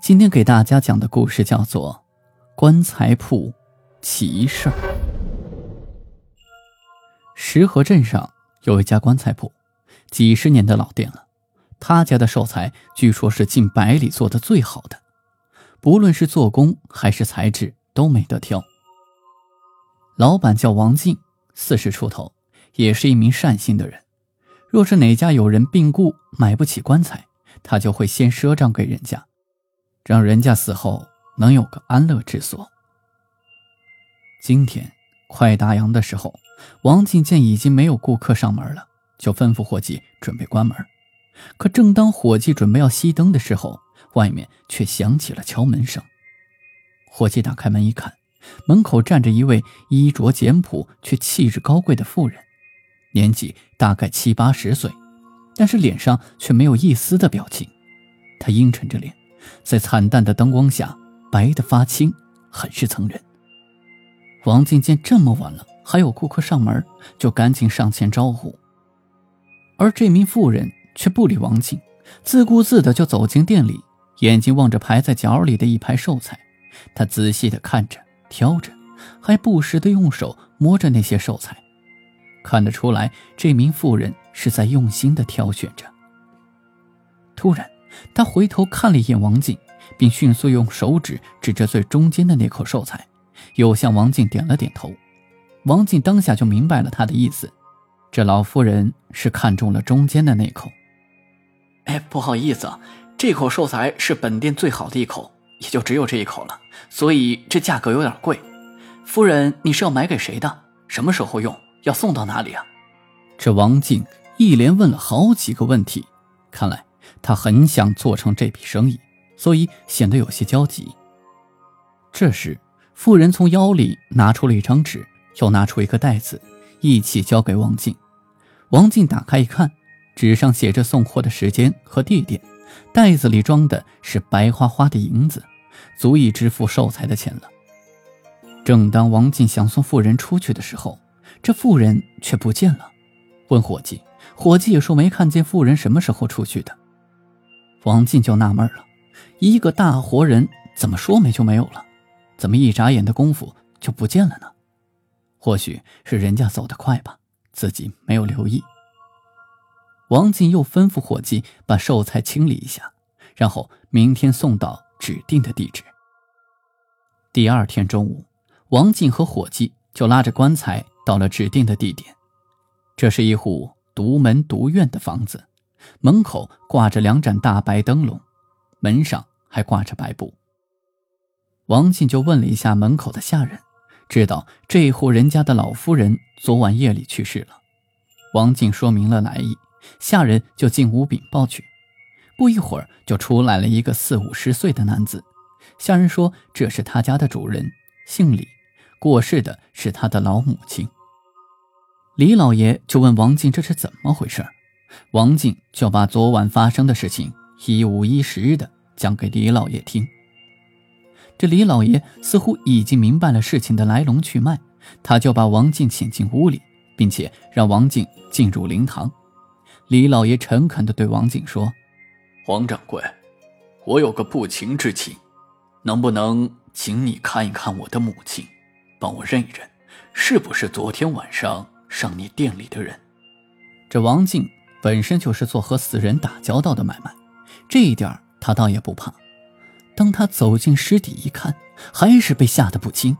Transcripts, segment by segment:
今天给大家讲的故事叫做《棺材铺奇事儿》。石河镇上有一家棺材铺，几十年的老店了。他家的寿材据说是近百里做的最好的，不论是做工还是材质都没得挑。老板叫王进，四十出头，也是一名善心的人。若是哪家有人病故买不起棺材，他就会先赊账给人家。让人家死后能有个安乐之所。今天快打烊的时候，王进见已经没有顾客上门了，就吩咐伙计准备关门。可正当伙计准备要熄灯的时候，外面却响起了敲门声。伙计打开门一看，门口站着一位衣着简朴却气质高贵的妇人，年纪大概七八十岁，但是脸上却没有一丝的表情。她阴沉着脸。在惨淡的灯光下，白得发青，很是疼人。王静见这么晚了还有顾客上门，就赶紧上前招呼。而这名妇人却不理王静，自顾自的就走进店里，眼睛望着排在角里的一排寿材，她仔细的看着、挑着，还不时的用手摸着那些寿材，看得出来，这名妇人是在用心的挑选着。突然。他回头看了一眼王静，并迅速用手指指着最中间的那口寿材，又向王静点了点头。王静当下就明白了他的意思，这老妇人是看中了中间的那口。哎，不好意思，这口寿材是本店最好的一口，也就只有这一口了，所以这价格有点贵。夫人，你是要买给谁的？什么时候用？要送到哪里啊？这王静一连问了好几个问题，看来。他很想做成这笔生意，所以显得有些焦急。这时，妇人从腰里拿出了一张纸，又拿出一个袋子，一起交给王静。王静打开一看，纸上写着送货的时间和地点，袋子里装的是白花花的银子，足以支付寿材的钱了。正当王静想送妇人出去的时候，这妇人却不见了。问伙计，伙计也说没看见妇人什么时候出去的。王进就纳闷了，一个大活人怎么说没就没有了？怎么一眨眼的功夫就不见了呢？或许是人家走得快吧，自己没有留意。王进又吩咐伙计把寿材清理一下，然后明天送到指定的地址。第二天中午，王进和伙计就拉着棺材到了指定的地点，这是一户独门独院的房子。门口挂着两盏大白灯笼，门上还挂着白布。王进就问了一下门口的下人，知道这户人家的老夫人昨晚夜里去世了。王进说明了来意，下人就进屋禀报去。不一会儿，就出来了一个四五十岁的男子。下人说这是他家的主人，姓李，过世的是他的老母亲。李老爷就问王进这是怎么回事。王静就把昨晚发生的事情一五一十的讲给李老爷听。这李老爷似乎已经明白了事情的来龙去脉，他就把王静请进屋里，并且让王静进入灵堂。李老爷诚恳地对王静说：“王掌柜，我有个不情之请，能不能请你看一看我的母亲，帮我认一认，是不是昨天晚上上你店里的人？”这王静。本身就是做和死人打交道的买卖，这一点他倒也不怕。当他走进尸体一看，还是被吓得不轻。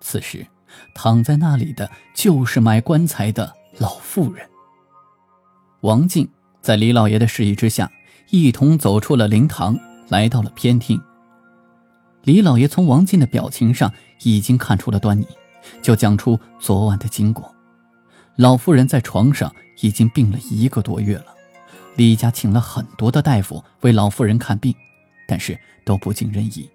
此时，躺在那里的就是买棺材的老妇人。王静在李老爷的示意之下，一同走出了灵堂，来到了偏厅。李老爷从王静的表情上已经看出了端倪，就讲出昨晚的经过。老妇人在床上。已经病了一个多月了，李家请了很多的大夫为老妇人看病，但是都不尽人意。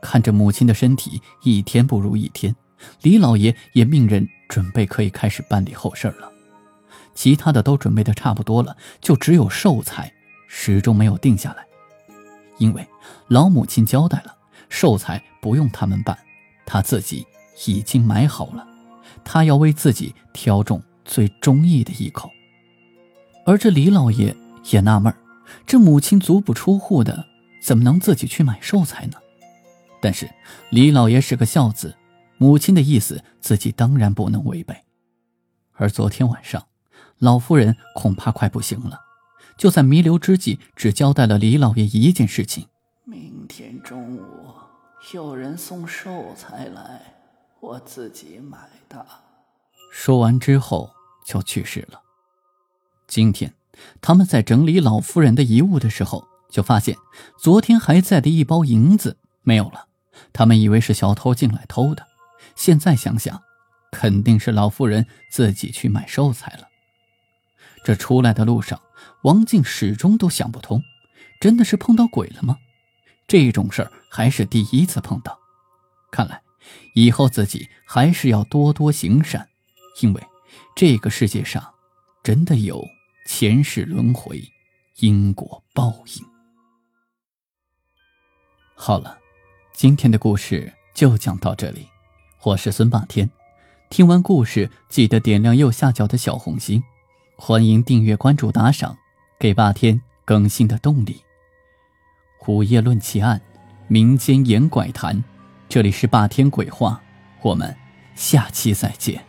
看着母亲的身体一天不如一天，李老爷也命人准备可以开始办理后事了。其他的都准备的差不多了，就只有寿材始终没有定下来。因为老母亲交代了，寿材不用他们办，他自己已经买好了。他要为自己挑中最中意的一口。而这李老爷也纳闷这母亲足不出户的，怎么能自己去买寿材呢？但是李老爷是个孝子，母亲的意思自己当然不能违背。而昨天晚上。老夫人恐怕快不行了，就在弥留之际，只交代了李老爷一件事情：明天中午有人送寿材来，我自己买的。说完之后就去世了。今天他们在整理老夫人的遗物的时候，就发现昨天还在的一包银子没有了。他们以为是小偷进来偷的，现在想想，肯定是老夫人自己去买寿材了。这出来的路上，王静始终都想不通，真的是碰到鬼了吗？这种事儿还是第一次碰到。看来以后自己还是要多多行善，因为这个世界上真的有前世轮回、因果报应。好了，今天的故事就讲到这里。我是孙霸天，听完故事记得点亮右下角的小红心。欢迎订阅、关注、打赏，给霸天更新的动力。午夜论奇案，民间言怪谈，这里是霸天鬼话，我们下期再见。